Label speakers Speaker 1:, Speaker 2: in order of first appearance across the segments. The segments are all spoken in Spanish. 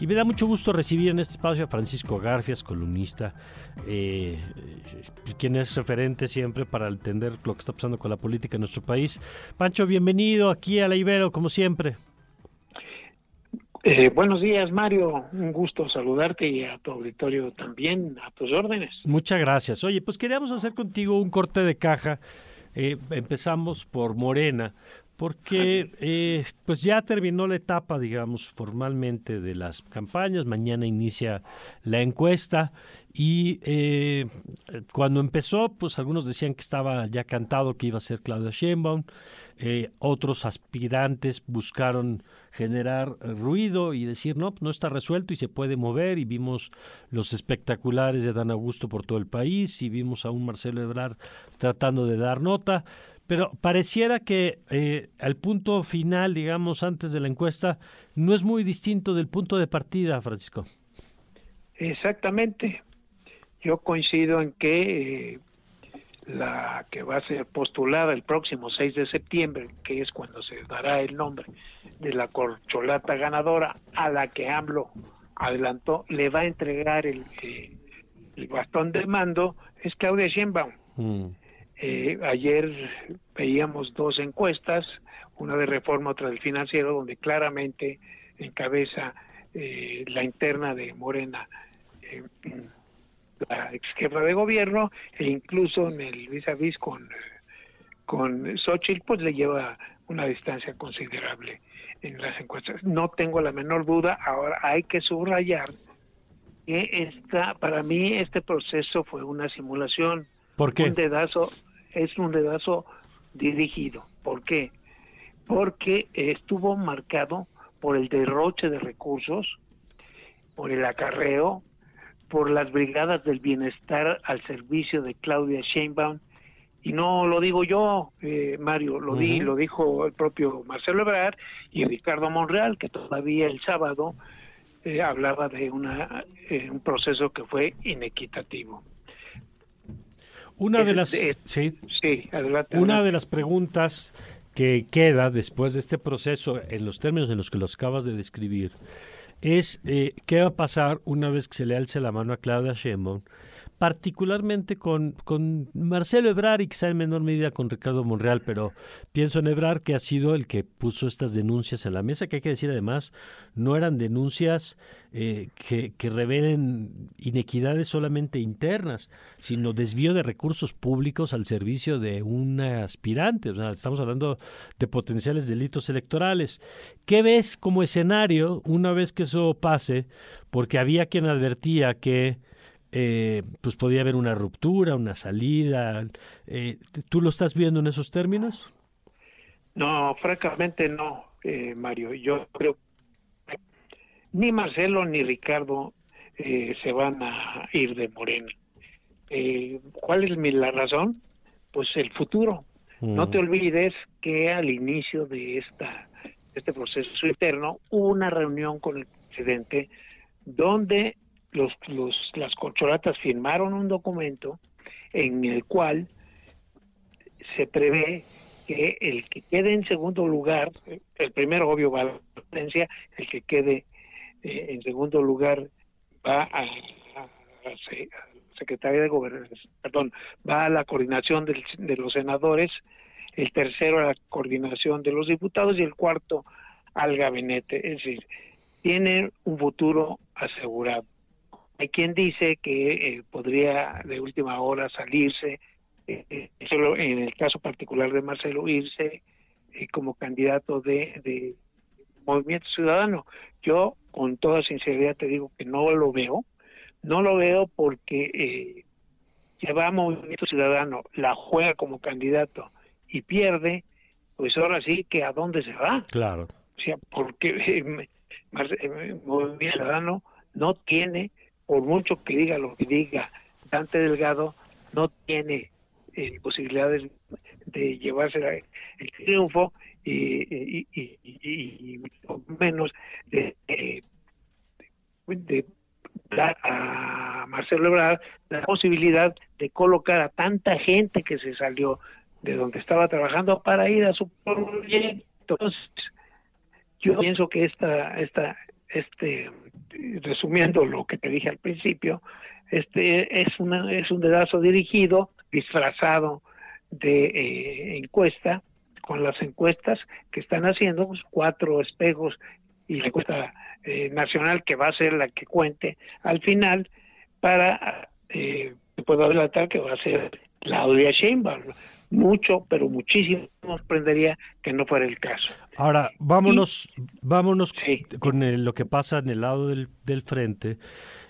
Speaker 1: Y me da mucho gusto recibir en este espacio a Francisco Garfias, columnista, eh, quien es referente siempre para entender lo que está pasando con la política en nuestro país. Pancho, bienvenido aquí a la Ibero, como siempre.
Speaker 2: Eh, buenos días, Mario. Un gusto saludarte y a tu auditorio también, a tus órdenes.
Speaker 1: Muchas gracias. Oye, pues queríamos hacer contigo un corte de caja. Eh, empezamos por Morena, porque eh, pues ya terminó la etapa, digamos, formalmente de las campañas. Mañana inicia la encuesta y cuando empezó, pues algunos decían que estaba ya cantado que iba a ser Claudia Sheinbaum. otros aspirantes buscaron generar eh, ruido y decir, no, no está resuelto y se puede mover. Y vimos los espectaculares de Dan Augusto por todo el país y vimos a un Marcelo Ebrard tratando de dar nota. Pero pareciera que eh, al punto final, digamos, antes de la encuesta, no es muy distinto del punto de partida, Francisco.
Speaker 2: Exactamente. Yo coincido en que eh, la que va a ser postulada el próximo 6 de septiembre, que es cuando se dará el nombre de la corcholata ganadora a la que AMLO adelantó, le va a entregar el, eh, el bastón de mando, es Claudia Sheinbaum. Mm. Eh, ayer veíamos dos encuestas, una de reforma, otra del financiero, donde claramente encabeza eh, la interna de Morena la ex jefa de gobierno e incluso en el vis a vis con, con Xochitl, pues le lleva una distancia considerable en las encuestas. No tengo la menor duda, ahora hay que subrayar que esta, para mí este proceso fue una simulación.
Speaker 1: ¿Por qué?
Speaker 2: Un dedazo, es un dedazo dirigido. ¿Por qué? Porque estuvo marcado por el derroche de recursos, por el acarreo, por las brigadas del bienestar al servicio de Claudia Sheinbaum y no lo digo yo, eh, Mario, lo di, lo dijo el propio Marcelo Ebrard y Ricardo Monreal, que todavía el sábado eh, hablaba de una eh, un proceso que fue inequitativo.
Speaker 1: Una de las sí, una de las preguntas que queda después de este proceso en los términos en los que los acabas de describir es eh, qué va a pasar una vez que se le alce la mano a Claudia Sheinbaum, particularmente con, con Marcelo Ebrar y quizá en menor medida con Ricardo Monreal, pero pienso en Ebrar que ha sido el que puso estas denuncias en la mesa, que hay que decir además, no eran denuncias eh, que, que, revelen inequidades solamente internas, sino desvío de recursos públicos al servicio de un aspirante. O sea, estamos hablando de potenciales delitos electorales. ¿Qué ves como escenario una vez que eso pase? Porque había quien advertía que eh, pues podía haber una ruptura, una salida. Eh, ¿Tú lo estás viendo en esos términos?
Speaker 2: No, francamente no, eh, Mario. Yo creo que ni Marcelo ni Ricardo eh, se van a ir de Morena. ¿Cuál es mi, la razón? Pues el futuro. No te mm. olvides que al inicio de esta este proceso interno hubo una reunión con el presidente donde los, los, las corcholatas firmaron un documento en el cual se prevé que el que quede en segundo lugar, el primero obvio va a la presidencia, el que quede eh, en segundo lugar va a, la secretaria de gobernación, perdón, va a la coordinación de los senadores, el tercero a la coordinación de los diputados y el cuarto al gabinete. Es decir, tiene un futuro asegurado. Hay quien dice que eh, podría de última hora salirse, eh, eh, solo en el caso particular de Marcelo, irse como candidato de, Movimiento Ciudadano. Yo, con toda sinceridad, te digo que no lo veo. No lo veo porque ya va Movimiento Ciudadano, la juega como candidato y pierde, pues ahora sí que a dónde se va.
Speaker 1: Claro.
Speaker 2: O sea, porque Movimiento Ciudadano no tiene por mucho que diga lo que diga Dante Delgado, no tiene eh, posibilidades de llevarse el triunfo y, y, menos de, de, dar a Marcelo Ebrard la posibilidad de colocar a tanta gente que se salió de donde estaba trabajando para ir a su proyecto. Entonces, yo pienso que esta, esta, este resumiendo lo que te dije al principio, este es, una, es un dedazo dirigido, disfrazado de eh, encuesta, con las encuestas que están haciendo, pues, cuatro espejos y la encuesta eh, nacional que va a ser la que cuente al final para, eh, puedo adelantar que va a ser Claudia Sheinbaum. Mucho, pero muchísimo nos sorprendería que no fuera el caso.
Speaker 1: Ahora, vámonos, vámonos con lo que pasa en el lado del, del frente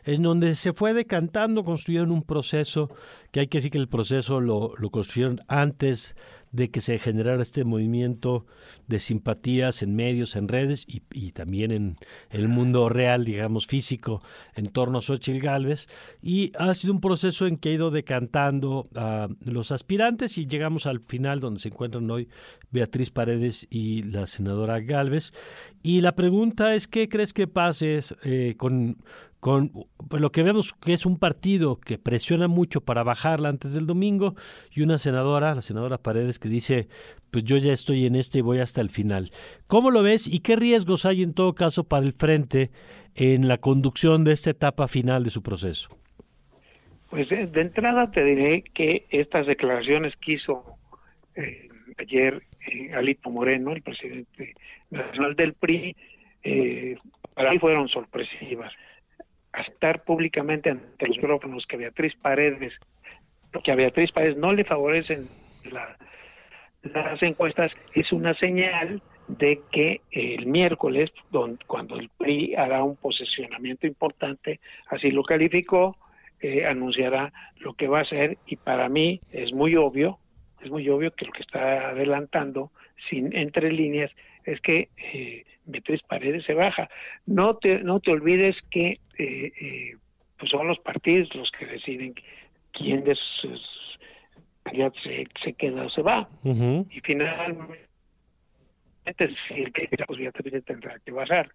Speaker 1: en donde se fue decantando, construyeron un proceso, que hay que decir que el proceso lo, lo construyeron antes de que se generara este movimiento de simpatías en medios, en redes y, y también en, el mundo real, digamos, físico, en torno a Xochitl Galvez. Y ha sido un proceso en que ha ido decantando a los aspirantes y llegamos al final donde se encuentran hoy Beatriz Paredes y la senadora Galvez. Y la pregunta es, ¿qué crees que pase eh, con con pues, lo que vemos que es un partido que presiona mucho para bajarla antes del domingo y una senadora, la senadora Paredes, que dice, pues yo ya estoy en este y voy hasta el final. ¿Cómo lo ves y qué riesgos hay en todo caso para el frente en la conducción de esta etapa final de su proceso?
Speaker 2: Pues de entrada te diré que estas declaraciones que hizo eh, ayer eh, Alito Moreno, el presidente nacional del PRI, eh, para mí fueron sorpresivas aceptar públicamente ante los micrófonos que Beatriz Paredes, que a Beatriz Paredes no le favorecen las encuestas, es una señal de que el miércoles, cuando el PRI hará un posicionamiento importante, así lo calificó, eh, anunciará lo que va a hacer y para mí es muy obvio, es muy obvio que lo que está adelantando sin entre líneas es que eh, Beatriz Paredes se baja. No te, no te olvides que eh, eh, pues son los partidos los que deciden quién de sus candidatos se, queda o se va. Y finalmente, el que pues Beatriz tendrá que bajar.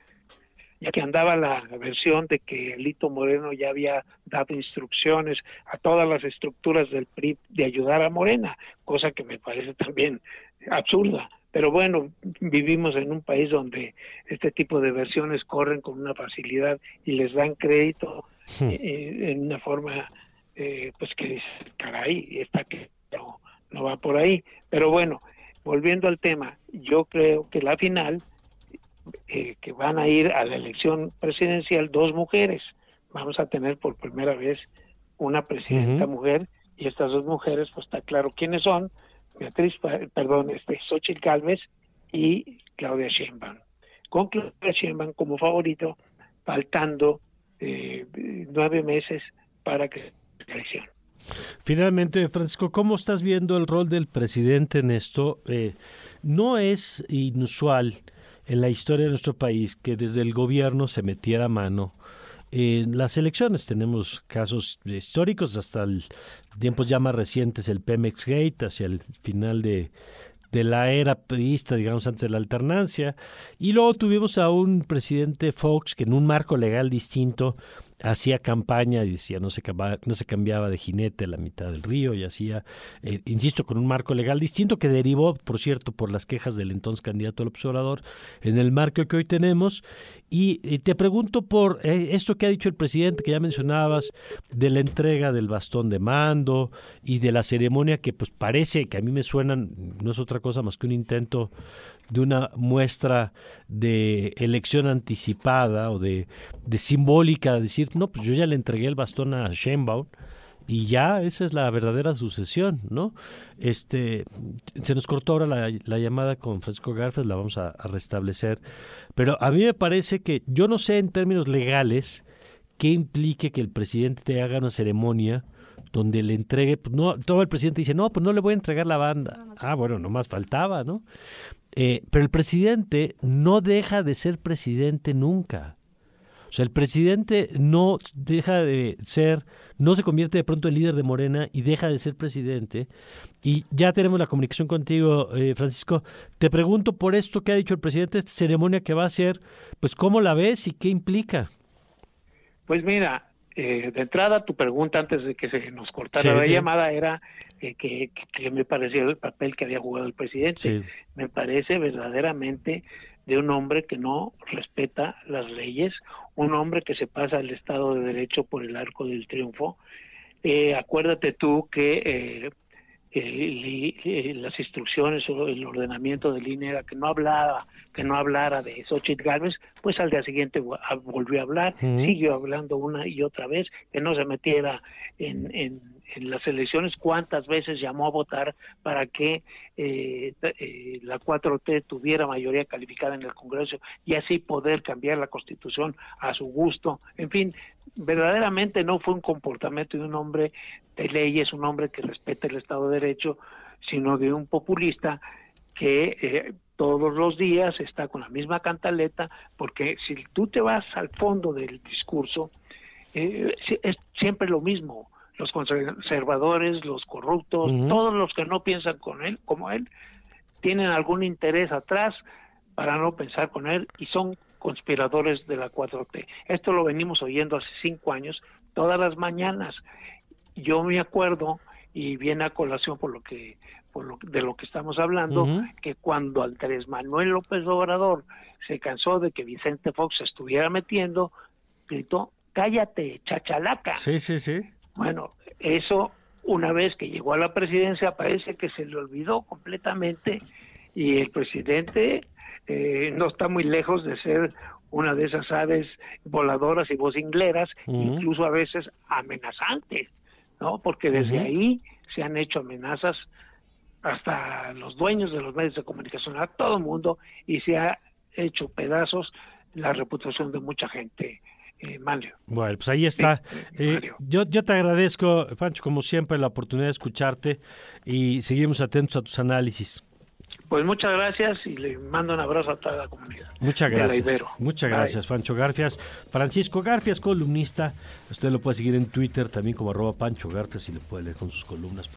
Speaker 2: Ya que andaba la versión de que Lito Moreno ya había dado instrucciones a todas las estructuras del PRI de ayudar a Morena, cosa que me parece también absurda pero bueno, vivimos en un país donde este tipo de versiones corren con una facilidad y les dan crédito hmm. eh, eh, en una forma, eh, pues que dice, caray, está que no, no va por ahí. Pero bueno, volviendo al tema, yo creo que la final, que van a ir a la elección presidencial dos mujeres, vamos a tener por primera vez una presidenta mujer y estas dos mujeres, pues está claro quiénes son, Perdón, este, Xochitl Galvez y Claudia Sheinbaum. Con Claudia Sheinbaum como favorito, faltando eh, nueve meses para que se elección.
Speaker 1: Finalmente, Francisco, ¿cómo estás viendo el rol del presidente en esto? Eh, no es inusual en la historia de nuestro país que desde el gobierno se metiera mano en las elecciones. Tenemos casos históricos hasta el, tiempos ya más recientes, el Pemex Gate, hacia el final de, de la era priista, digamos, antes de la alternancia. Y luego tuvimos a un presidente Fox que en un marco legal distinto hacía campaña y decía no se cambiaba, no se cambiaba de jinete a la mitad del río y hacía, eh, insisto, con un marco legal distinto que derivó, por cierto, por las quejas del entonces candidato al observador en el marco que hoy tenemos. Y, te pregunto por eh, esto que ha dicho el presidente, que ya mencionabas, de la entrega del bastón de mando y de la ceremonia que pues parece que a mí me suenan, no es otra cosa más que un intento de una muestra de elección anticipada o de, de simbólica, decir, no, pues yo ya le entregué el bastón a Sheinbaum y ya esa es la verdadera sucesión, ¿no? Este, se nos cortó ahora la, la llamada con Francisco Garfield, la vamos a, restablecer, pero a mí me parece que yo no sé en términos legales qué implique que el presidente te haga una ceremonia donde le entregue, pues no, todo el presidente dice, no, pues no le voy a entregar la banda. Ah, bueno, nomás faltaba, ¿no? Eh, pero el presidente no deja de ser presidente nunca. O sea, el presidente no deja de ser, no se convierte de pronto en líder de Morena y deja de ser presidente. Y ya tenemos la comunicación contigo, eh, Francisco. Te pregunto por esto que ha dicho el presidente, esta ceremonia que va a ser, pues cómo la ves y qué implica.
Speaker 2: Pues mira, eh, de entrada tu pregunta antes de que se nos cortara la llamada era eh, que, me pareció el papel que había jugado el presidente. Me parece verdaderamente de un hombre que no respeta las leyes, un hombre que se pasa el Estado de Derecho por el arco del triunfo. Eh, acuérdate tú que eh, las instrucciones o el ordenamiento de línea era que no hablaba, que no hablara de Xochitl Gálvez, pues al día siguiente volvió a hablar, siguió hablando una y otra vez, que no se metiera en, en en las elecciones cuántas veces llamó a votar para que eh, eh, la 4T tuviera mayoría calificada en el Congreso y así poder cambiar la Constitución a su gusto. En fin, verdaderamente no fue un comportamiento de un hombre de leyes, un hombre que respete el Estado de Derecho, sino de un populista que eh, todos los días está con la misma cantaleta, porque si tú te vas al fondo del discurso, es siempre lo mismo los conservadores, los corruptos, todos los que no piensan con él, como él, tienen algún interés atrás para no pensar con él y son conspiradores de la 4T. Esto lo venimos oyendo hace cinco años, todas las mañanas. Yo me acuerdo, y viene a colación por lo que por lo, de lo que estamos hablando, que cuando Andrés Manuel López Obrador se cansó de que Vicente Fox se estuviera metiendo, gritó, cállate, chachalaca.
Speaker 1: Sí, sí, sí.
Speaker 2: Bueno, eso una vez que llegó a la presidencia parece que se le olvidó completamente y el presidente eh, no está muy lejos de ser una de esas aves voladoras y vocingleras, incluso a veces amenazantes, ¿no? Porque desde ahí se han hecho amenazas hasta los dueños de los medios de comunicación, a todo el mundo, y se ha hecho pedazos la reputación de mucha gente eh,
Speaker 1: bueno, pues ahí está. Eh, yo, yo te agradezco, Pancho, como siempre, la oportunidad de escucharte y seguimos atentos a tus análisis.
Speaker 2: Pues muchas gracias y le mando un abrazo a toda la comunidad.
Speaker 1: Muchas gracias. Muchas gracias, Pancho Garfias. Francisco Garfias, columnista. Usted lo puede seguir en Twitter también como arroba Pancho Garfias y le puede leer con sus columnas.